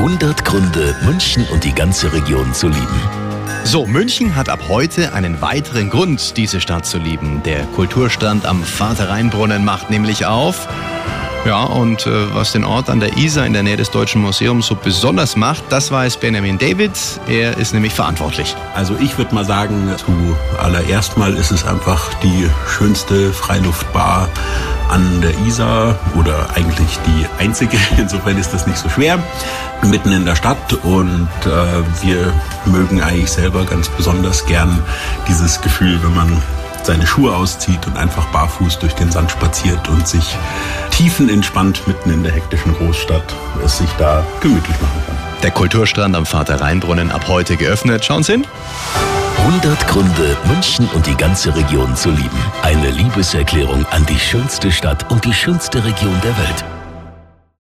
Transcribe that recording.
100 Gründe, München und die ganze Region zu lieben. So, München hat ab heute einen weiteren Grund, diese Stadt zu lieben. Der Kulturstand am Vater-Rhein-Brunnen macht nämlich auf. Ja, und äh, was den Ort an der Isar in der Nähe des Deutschen Museums so besonders macht, das weiß Benjamin David. Er ist nämlich verantwortlich. Also ich würde mal sagen, zuallererst mal ist es einfach die schönste Freiluftbar an der Isar oder eigentlich die einzige. Insofern ist das nicht so schwer. Mitten in der Stadt und äh, wir mögen eigentlich selber ganz besonders gern dieses Gefühl, wenn man seine Schuhe auszieht und einfach barfuß durch den Sand spaziert und sich tiefenentspannt mitten in der hektischen Großstadt es sich da gemütlich machen kann. Der Kulturstrand am Vater-Rhein-Brunnen ab heute geöffnet. Schauen Sie hin. 100 Gründe, München und die ganze Region zu lieben. Eine Liebeserklärung an die schönste Stadt und die schönste Region der Welt.